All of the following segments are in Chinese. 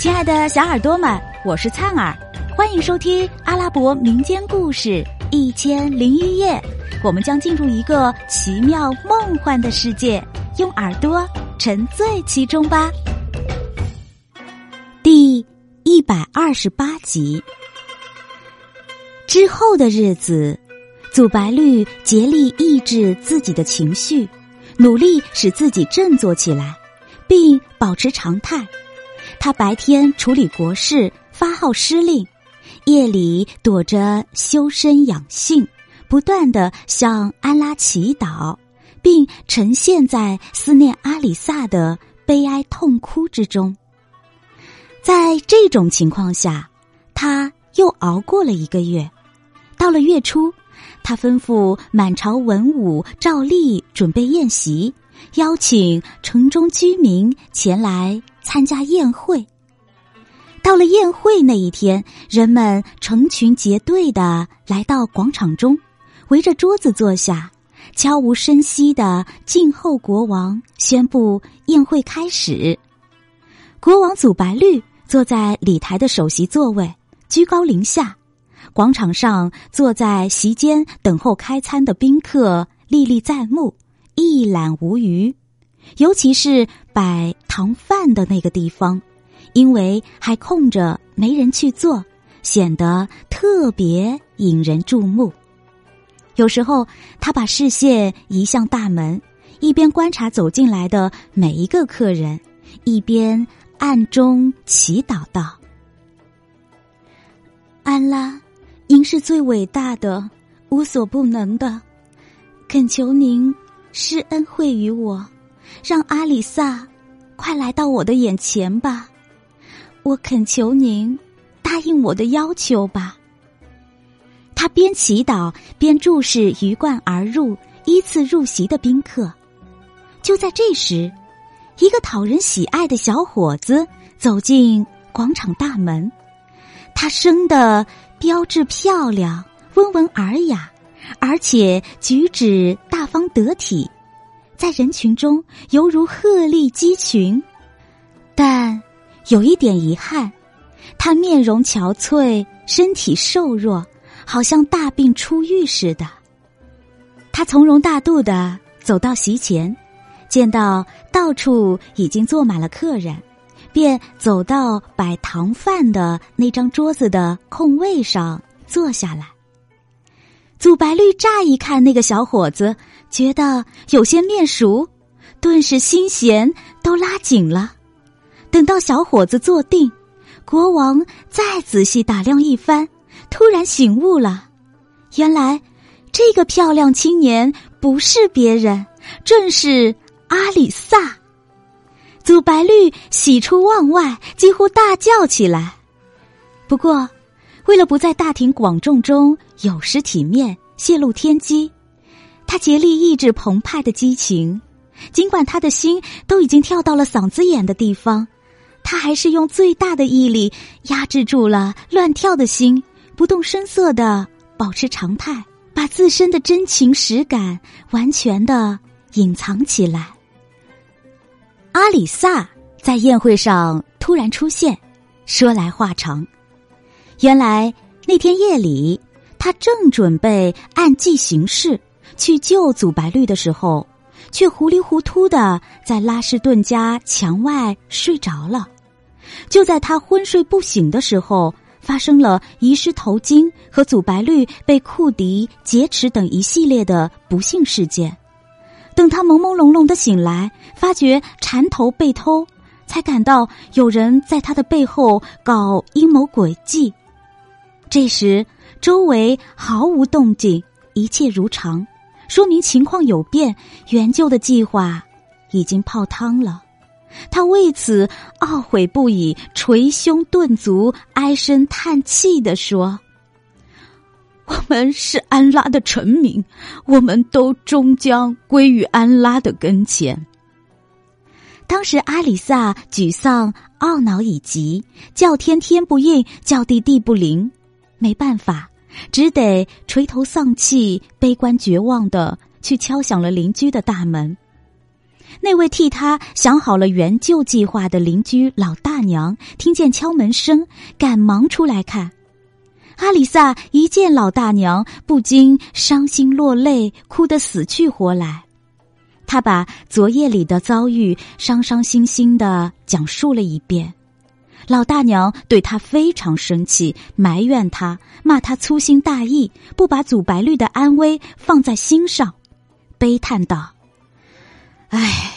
亲爱的小耳朵们，我是灿儿，欢迎收听阿拉伯民间故事《一千零一夜》。我们将进入一个奇妙梦幻的世界，用耳朵沉醉其中吧。第一百二十八集之后的日子，祖白绿竭力抑制自己的情绪，努力使自己振作起来，并保持常态。他白天处理国事，发号施令；夜里躲着修身养性，不断的向安拉祈祷，并沉陷在思念阿里萨的悲哀痛哭之中。在这种情况下，他又熬过了一个月。到了月初，他吩咐满朝文武照例准备宴席，邀请城中居民前来。参加宴会。到了宴会那一天，人们成群结队的来到广场中，围着桌子坐下，悄无声息的静候国王宣布宴会开始。国王祖白绿坐在礼台的首席座位，居高临下。广场上坐在席间等候开餐的宾客历历在目，一览无余。尤其是摆糖饭的那个地方，因为还空着没人去做，显得特别引人注目。有时候，他把视线移向大门，一边观察走进来的每一个客人，一边暗中祈祷道：“安拉，您是最伟大的、无所不能的，恳求您施恩惠于我。”让阿里萨快来到我的眼前吧！我恳求您答应我的要求吧。他边祈祷边注视鱼贯而入、依次入席的宾客。就在这时，一个讨人喜爱的小伙子走进广场大门。他生的标致漂亮、温文尔雅，而且举止大方得体。在人群中犹如鹤立鸡群，但有一点遗憾，他面容憔悴，身体瘦弱，好像大病初愈似的。他从容大度的走到席前，见到到处已经坐满了客人，便走到摆糖饭的那张桌子的空位上坐下来。祖白绿乍一看那个小伙子。觉得有些面熟，顿时心弦都拉紧了。等到小伙子坐定，国王再仔细打量一番，突然醒悟了：原来这个漂亮青年不是别人，正是阿里萨。祖白绿喜出望外，几乎大叫起来。不过，为了不在大庭广众中有失体面、泄露天机。他竭力抑制澎湃的激情，尽管他的心都已经跳到了嗓子眼的地方，他还是用最大的毅力压制住了乱跳的心，不动声色的保持常态，把自身的真情实感完全的隐藏起来。阿里萨在宴会上突然出现，说来话长，原来那天夜里，他正准备按计行事。去救祖白绿的时候，却糊里糊涂的在拉什顿家墙外睡着了。就在他昏睡不醒的时候，发生了遗失头巾和祖白绿被库迪劫持等一系列的不幸事件。等他朦朦胧胧的醒来，发觉缠头被偷，才感到有人在他的背后搞阴谋诡计。这时，周围毫无动静，一切如常。说明情况有变，援救的计划已经泡汤了。他为此懊悔不已，捶胸顿足，唉声叹气的说：“我们是安拉的臣民，我们都终将归于安拉的跟前。”当时阿里萨沮丧、懊恼以及叫天天不应，叫地地不灵，没办法。只得垂头丧气、悲观绝望的去敲响了邻居的大门。那位替他想好了援救计划的邻居老大娘听见敲门声，赶忙出来看。阿里萨一见老大娘，不禁伤心落泪，哭得死去活来。他把昨夜里的遭遇伤伤心心的讲述了一遍。老大娘对他非常生气，埋怨他，骂他粗心大意，不把祖白绿的安危放在心上，悲叹道：“唉，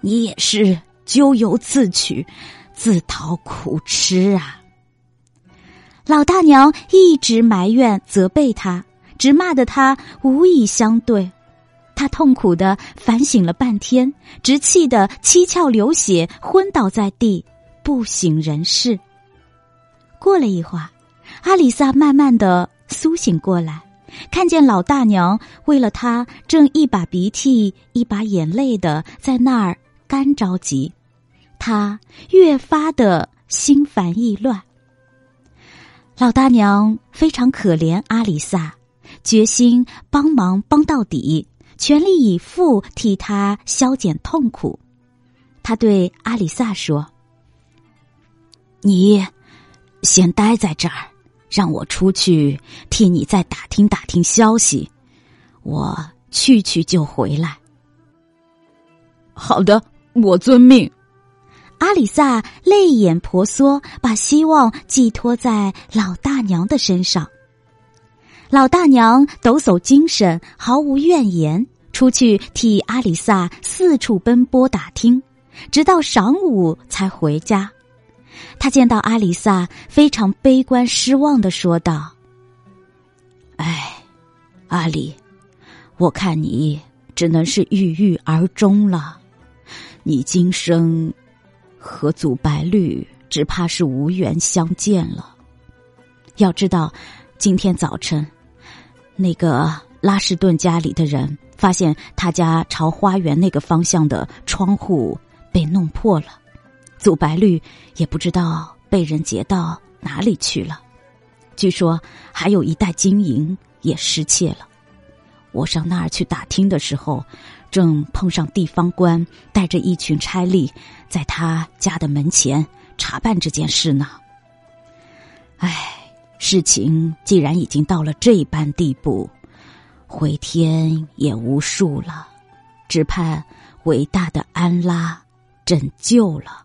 你也是咎由自取，自讨苦吃啊！”老大娘一直埋怨责备他，直骂得他无以相对。他痛苦的反省了半天，直气得七窍流血，昏倒在地，不省人事。过了一会儿，阿里萨慢慢的苏醒过来，看见老大娘为了他正一把鼻涕一把眼泪的在那儿干着急，他越发的心烦意乱。老大娘非常可怜阿里萨，决心帮忙帮到底，全力以赴替他消减痛苦。他对阿里萨说：“你先待在这儿，让我出去替你再打听打听消息。我去去就回来。”好的，我遵命。阿里萨泪眼婆娑，把希望寄托在老大娘的身上。老大娘抖擞精神，毫无怨言，出去替阿里萨四处奔波打听，直到晌午才回家。他见到阿里萨，非常悲观失望的说道：“哎，阿里，我看你只能是郁郁而终了。你今生……”和祖白绿只怕是无缘相见了。要知道，今天早晨，那个拉什顿家里的人发现他家朝花园那个方向的窗户被弄破了，祖白绿也不知道被人劫到哪里去了。据说还有一袋金银也失窃了。我上那儿去打听的时候。正碰上地方官带着一群差吏，在他家的门前查办这件事呢。唉，事情既然已经到了这般地步，回天也无术了，只盼伟大的安拉拯救了。